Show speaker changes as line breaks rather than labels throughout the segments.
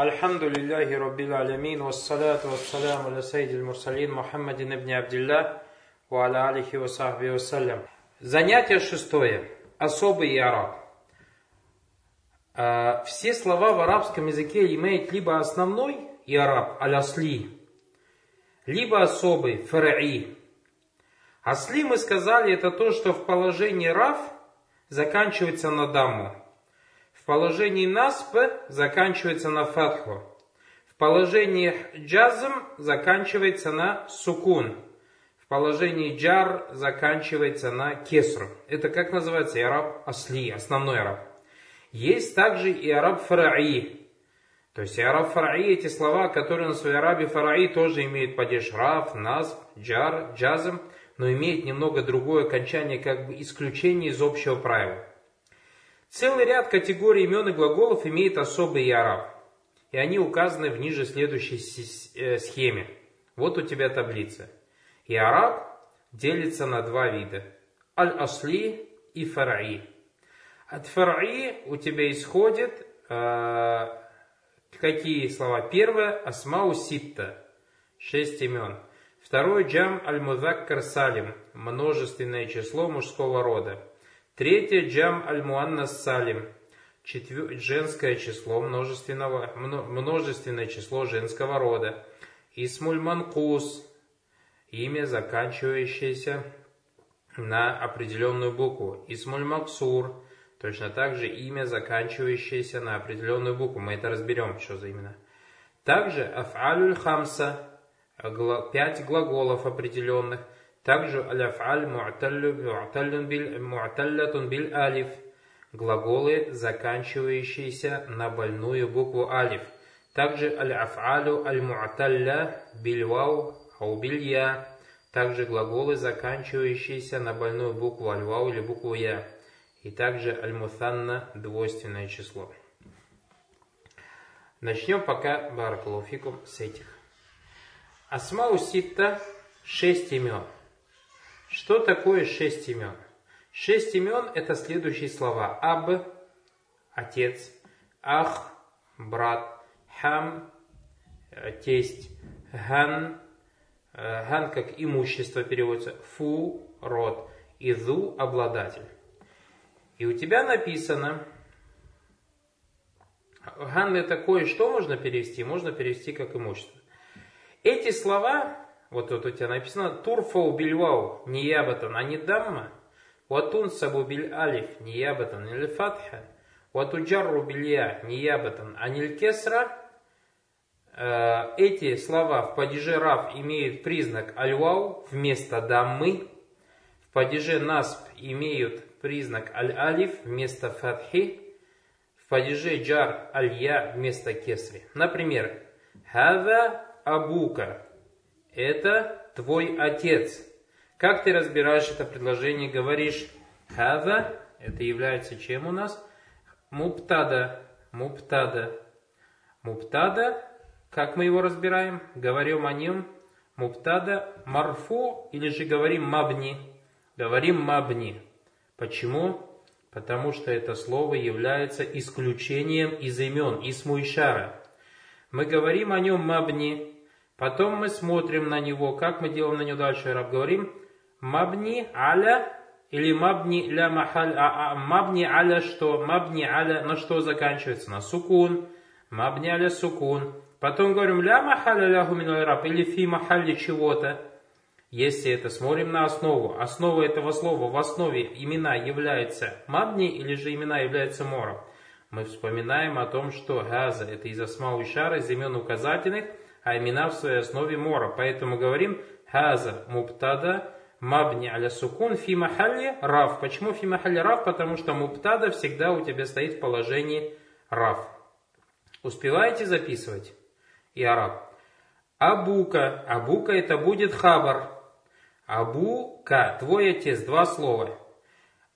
الحمد لله رب العالمين والصلاة والسلام على سيد المرسلين محمد بن عبد الله وعلى آله وصحبه وسلم Занятие шестое. Особый араб. Все слова в арабском языке имеют либо основной иараб, аль-асли, либо особый, фараи. Асли мы сказали, это то, что в положении рав заканчивается на дамму. В положении насп заканчивается на фатху. В положении джазм заканчивается на сукун. В положении джар заканчивается на кесру. Это как называется? И араб асли, основной араб. Есть также и араб фараи. То есть и араб фараи, эти слова, которые на своей арабе фараи тоже имеют падеж раф, назб, джар, джазм, но имеют немного другое окончание, как бы исключение из общего правила. Целый ряд категорий имен и глаголов имеет особый яраб. И они указаны в ниже следующей э, схеме. Вот у тебя таблица. Яраб делится на два вида. Аль-Асли и Фараи. От Фараи у тебя исходит э, какие слова? Первое – Асмау Ситта. Шесть имен. Второе – Джам Аль-Музаккар Салим. Множественное число мужского рода. Третье джам аль-муаннас салим. Женское число множественного, множественное число женского рода. Исмуль манкус. Имя, заканчивающееся на определенную букву. Исмуль максур. Точно так же имя, заканчивающееся на определенную букву. Мы это разберем, что за именно. Также аф'алюль хамса. Пять глаголов определенных. Также аляфаль му'таллятун биль алиф. Глаголы, заканчивающиеся на больную букву алиф. Также аль-аф'алю аль-му'талля биль вау ау биль я. Также глаголы, заканчивающиеся на больную букву аль-вау или букву я. И также аль-мутанна двойственное число. Начнем пока, баракалуфикум, с этих. أسماء ستة – шесть имен. Что такое шесть имен? Шесть имен это следующие слова. أب – отец, أخ – брат, حم – тесть, Ган – Ган как имущество переводится, فو – рот, Изу – обладатель. И у тебя написано, Ган это кое-что можно перевести, можно перевести как имущество. Эти слова вот тут у тебя написано турфау бильвау ниябатан, а не дамма. Ватун сабу биль алиф ниябатан или фатха. Ватуджарру билья а не кесра. Э, эти слова в падеже рав имеют признак альвау вместо даммы. В падеже насп имеют признак аль-алиф вместо фатхи. В падеже джар аль-я вместо кесри. Например, хава абука это твой отец. Как ты разбираешь это предложение? Говоришь хаза, это является чем у нас? Муптада, муптада. Муптада, как мы его разбираем? Говорим о нем муптада марфу или же говорим мабни? Говорим мабни. Почему? Потому что это слово является исключением из имен, из муишара. Мы говорим о нем мабни, Потом мы смотрим на него, как мы делаем на него дальше, раб говорим, мабни аля или мабни ля махаль, а, а, мабни аля что? Мабни аля на что заканчивается? На сукун. Мабни аля сукун. Потом говорим ля махаля ляху раб или фи махали чего-то. Если это смотрим на основу, основа этого слова в основе имена является мабни или же имена являются мором, мы вспоминаем о том, что газа это из осма шара, из имен указательных – а имена в своей основе мора. Поэтому говорим хаза муптада мабни аля сукун фи махалли рав. Почему фи махалли рав? Потому что муптада всегда у тебя стоит в положении рав. Успеваете записывать? И араб. Абука. Абука это будет хабар. Абука, твой отец, два слова.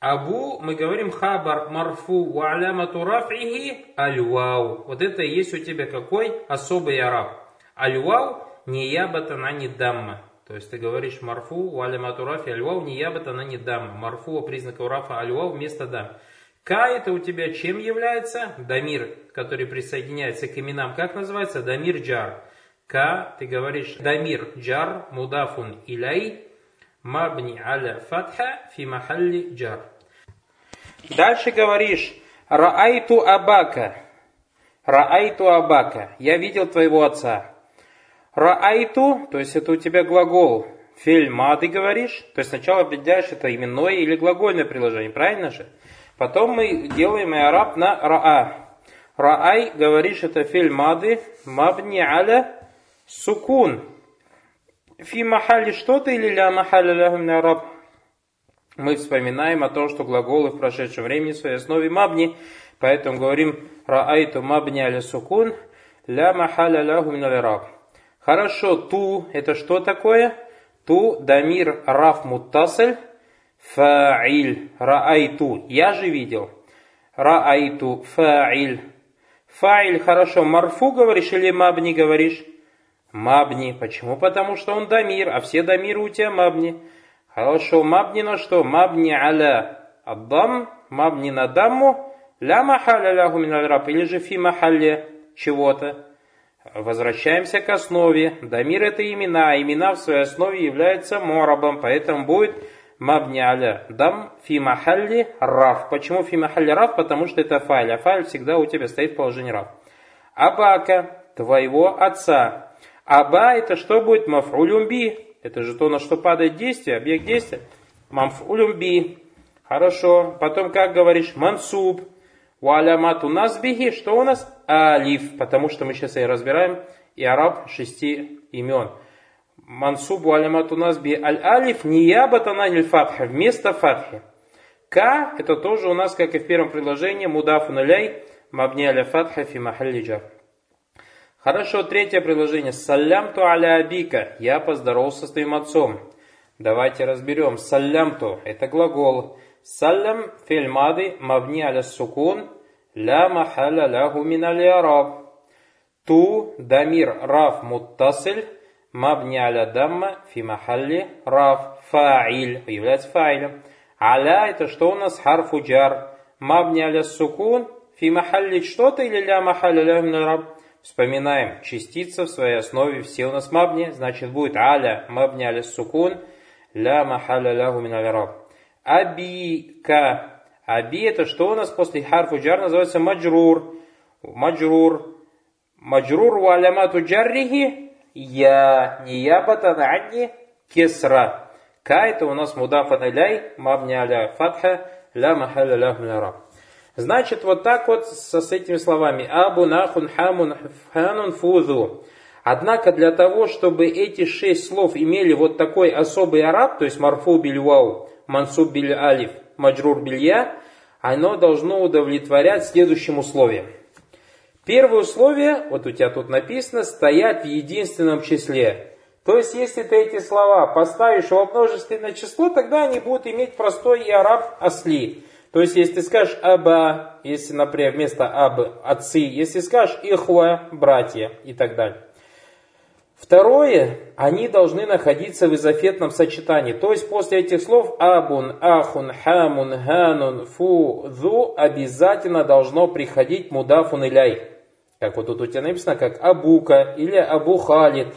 Абу, мы говорим хабар марфу ва алямату рафихи аль-вау. Вот это и есть у тебя какой особый араб. Аль-вау не ябатан, а не дамма. То есть ты говоришь марфу, у алимату рафи аль-вау не ябатан, а не дамма. Марфу, признак рафа аль-вау вместо дам. Ка это у тебя чем является? Дамир, который присоединяется к именам. Как называется? Дамир джар. Ка, ты говоришь дамир джар, мудафун иляй, мабни аля фатха фи махалли джар. Дальше говоришь раайту абака. Раайту абака. Я видел твоего отца. Раайту, то есть это у тебя глагол. Фильма говоришь, то есть сначала определяешь, это именное или глагольное приложение, правильно же? Потом мы делаем араб на раа. Раай, говоришь, это филь мады, мабни аля сукун. Фи махали что-то или ля махали лягум араб. Мы вспоминаем о том, что глаголы в прошедшем времени в своей основе мабни, поэтому говорим раайту мабни аля сукун, ля махаля лягум араб. Хорошо, ту, это что такое? Ту, дамир, раф, муттасель, Фа'иль. Раайту. Я же видел. Раайту. Фа'иль. Фа'иль хорошо. Марфу говоришь или мабни говоришь? Мабни. Почему? Потому что он дамир, а все дамиры у тебя мабни. Хорошо. Мабни на что? Мабни аля аддам. Мабни на дамму. Ля махаля ляху мин раб. Или же фи махалле чего-то. Возвращаемся к основе. Дамир это имена. Имена в своей основе являются морабом. Поэтому будет мабни аля дам фи махалли раф. Почему фи махалли раф? Потому что это файль, а файль всегда у тебя стоит в положении раф. Абака, твоего отца. Аба это что будет? Мафулюмби. Это же то, на что падает действие, объект действия. Мафулюмби. Хорошо. Потом как говоришь? Мансуб. Валямату насбихи. Что у нас? Алиф. Потому что мы сейчас и разбираем и араб шести имен мансубу алимату насби аль-алиф ниябатан аль фатха, вместо фатхи. К это тоже у нас, как и в первом предложении, мудафу наляй, мабни аля фатха фи махалли. Хорошо, третье предложение. Салямту аля абика. Я поздоровался с твоим отцом. Давайте разберем. Салямту – это глагол. Салям фильмады мабни аля сукун ля махаля ляху мин Ту дамир раф муттасель Мабни аля дамма фи махалли раф фа'иль является фа'илем. Аля это что у нас? Харфу джар. Мабни аля сукун фи махалли что-то или ля махалли ля раб. Вспоминаем, частица в своей основе все у нас мабни, значит будет аля мабни аля сукун ля махалля лягу мин раб. Абика. Аби это что у нас после харфу джар называется маджрур. Маджрур. Маджрур ва алямату джаррихи я ниябатан анни кесра. Ка это у нас мудафан иляй, мабни аля фатха, ля махаля ля Значит, вот так вот со, с этими словами. Абу нахун хамун ханун фузу. Однако для того, чтобы эти шесть слов имели вот такой особый араб, то есть марфу бильвау, мансуб биль алиф, маджрур билья, оно должно удовлетворять следующим условиям. Первое условие, вот у тебя тут написано, стоять в единственном числе. То есть, если ты эти слова поставишь во множественное число, тогда они будут иметь простой и араб осли. То есть, если ты скажешь аба, если, например, вместо аб отцы, если скажешь ихва, братья и так далее. Второе, они должны находиться в изофетном сочетании. То есть после этих слов абун, ахун, хамун, ганун, фу, зу обязательно должно приходить мудафун иляй. Как вот тут у тебя написано, как Абука или Абу Халид.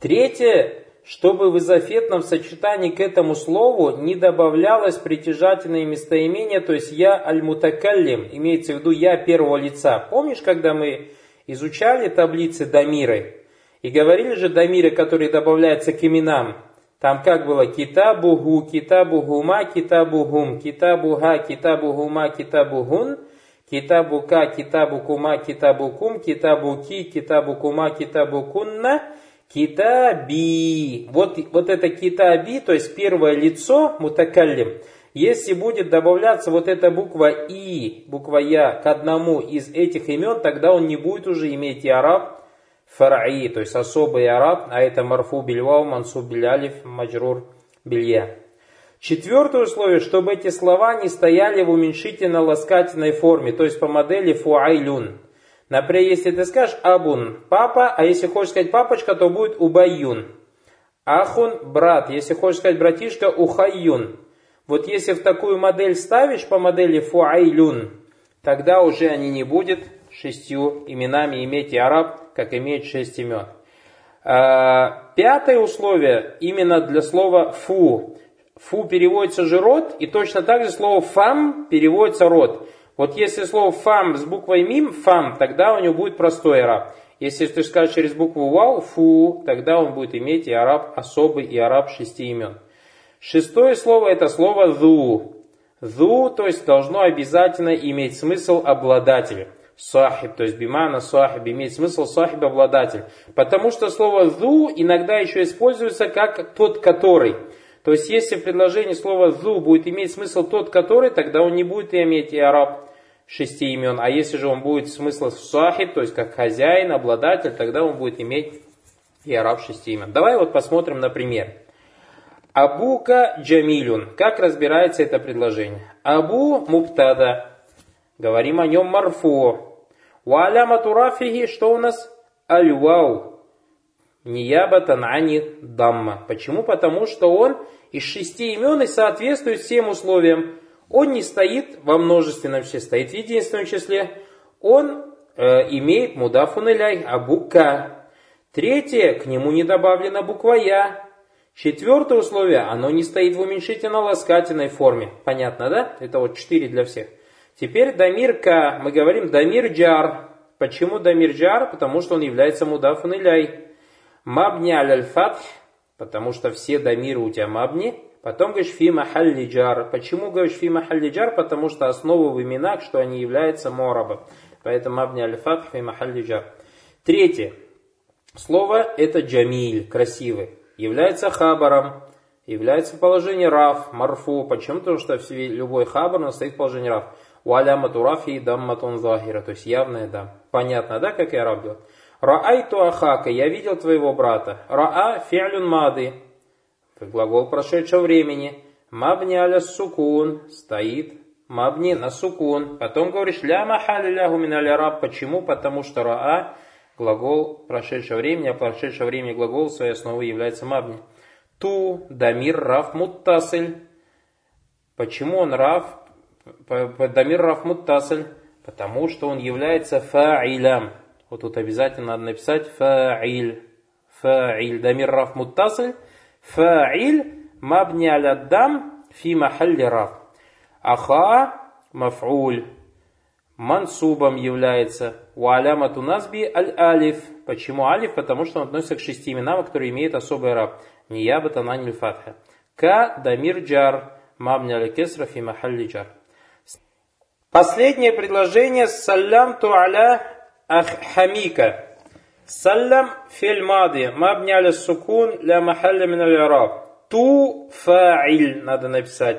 Третье, чтобы в изофетном сочетании к этому слову не добавлялось притяжательное местоимение, то есть я аль-мутакаллим, имеется в виду я первого лица. Помнишь, когда мы изучали таблицы Дамиры и говорили же Дамиры, которые добавляются к именам, там как было китабу гу, китабу гума, китабу гум, китабу га, китабу гума, китабу гун – Китабу ка, китабу кума, китабу кум, китабу ки, китабу кума, китабу кунна, китаби. Вот, вот это китаби, то есть первое лицо, мутакаллим, если будет добавляться вот эта буква И, буква Я к одному из этих имен, тогда он не будет уже иметь и араб фараи, то есть особый араб, а это марфу бильвау, мансу билялиф, маджрур билья. Четвертое условие, чтобы эти слова не стояли в уменьшительно-ласкательной форме, то есть по модели фуайлюн. Например, если ты скажешь абун, папа, а если хочешь сказать папочка, то будет убаюн. Ахун, брат, если хочешь сказать братишка, ухайюн. Вот если в такую модель ставишь по модели фуайлюн, тогда уже они не будут шестью именами иметь и араб, как имеет шесть имен. А, пятое условие именно для слова фу. Фу переводится же род, и точно так же слово фам переводится род. Вот если слово фам с буквой мим, фам, тогда у него будет простой араб. Если ты скажешь через букву вау, фу, тогда он будет иметь и араб особый, и араб шести имен. Шестое слово это слово ду. Ду, то есть должно обязательно иметь смысл обладателя. Сахиб, то есть бимана сахиб, имеет смысл сахиб обладатель. Потому что слово ду иногда еще используется как тот, который. То есть если в предложении слово ду будет иметь смысл тот, который, тогда он не будет иметь и араб шести имен. А если же он будет смысл сахиб, то есть как хозяин, обладатель, тогда он будет иметь и араб шести имен. Давай вот посмотрим на пример. Абука джамилюн. Как разбирается это предложение? Абу муптада. Говорим о нем марфу. Валяма турафихи, что у нас? Аль-вау. Ниябатан ани дамма. Почему? Потому что он из шести имен и соответствует всем условиям. Он не стоит во множественном числе, стоит в единственном числе. Он э, имеет мудафун иляй, абука. Третье, к нему не добавлена буква Я. Четвертое условие, оно не стоит в уменьшительно-ласкательной форме. Понятно, да? Это вот четыре для всех. Теперь дамир К, мы говорим дамир джар. Почему дамир джар? Потому что он является мудафун иляй. Мабни аль фатх, потому что все дамиры у тебя мабни. Потом говоришь фи махалли. Почему говоришь фи махалли? Потому что основа в именах, что они являются мораба. Поэтому абни аль-фатх фи махалли. Третье. Слово это джамиль, красивый. Является хабаром. Является в положении раф, марфу. Почему? Потому что любой хабар настоит в положении раф. Уалямату рафи дамматун захира. То есть явное да. Понятно, да, как я раб делал? Раайту ахака. Я видел твоего брата. Раа фи'люн мады глагол прошедшего времени. Мабни аля сукун стоит. Мабни на сукун. Потом говоришь ля махали лягу миналя раб. Почему? Потому что раа глагол прошедшего времени, а прошедшего времени глагол своей основой является мабни. Ту, дамир, раф, муттасель. Почему он раф? Дамир, раф, муттасель. Потому что он является фа'илям. Вот тут обязательно надо написать фа'иль. Фа'иль. Дамир, раф, муттасель. Фа'иль мабни аляддам фи махалли раф. Аха маф'уль мансубом является. У алямату назби аль-алиф. Почему алиф? Потому что он относится к шести именам, которые имеют особый раб. Ниябата наниль фатха. Ка дамир джар. Мабни аля кесра фи махалли джар. Последнее предложение. Салям ту аля хамика. Саллям фель мади. Мабни аля сукун ля махалля мин аль Ту фа'иль надо написать.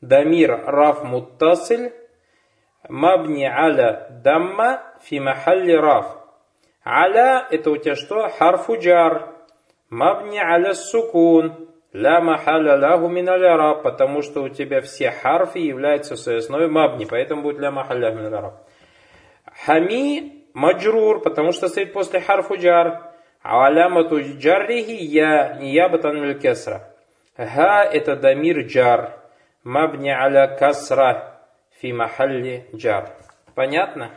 Дамир раф муттасиль. Мабни аля дамма фи махалли раф. Аля это у тебя что? Харфу джар. Мабни аля сукун. Ля махаля лаху мин аль Потому что у тебя все харфы являются своей основой мабни. Поэтому будет ля махаля мин аль Хами маджрур, потому что стоит после харфу джар. А алямату джаррихи я ниябатан миль кесра. Ха это дамир джар. Мабни аля касра фи махалли джар. Понятно?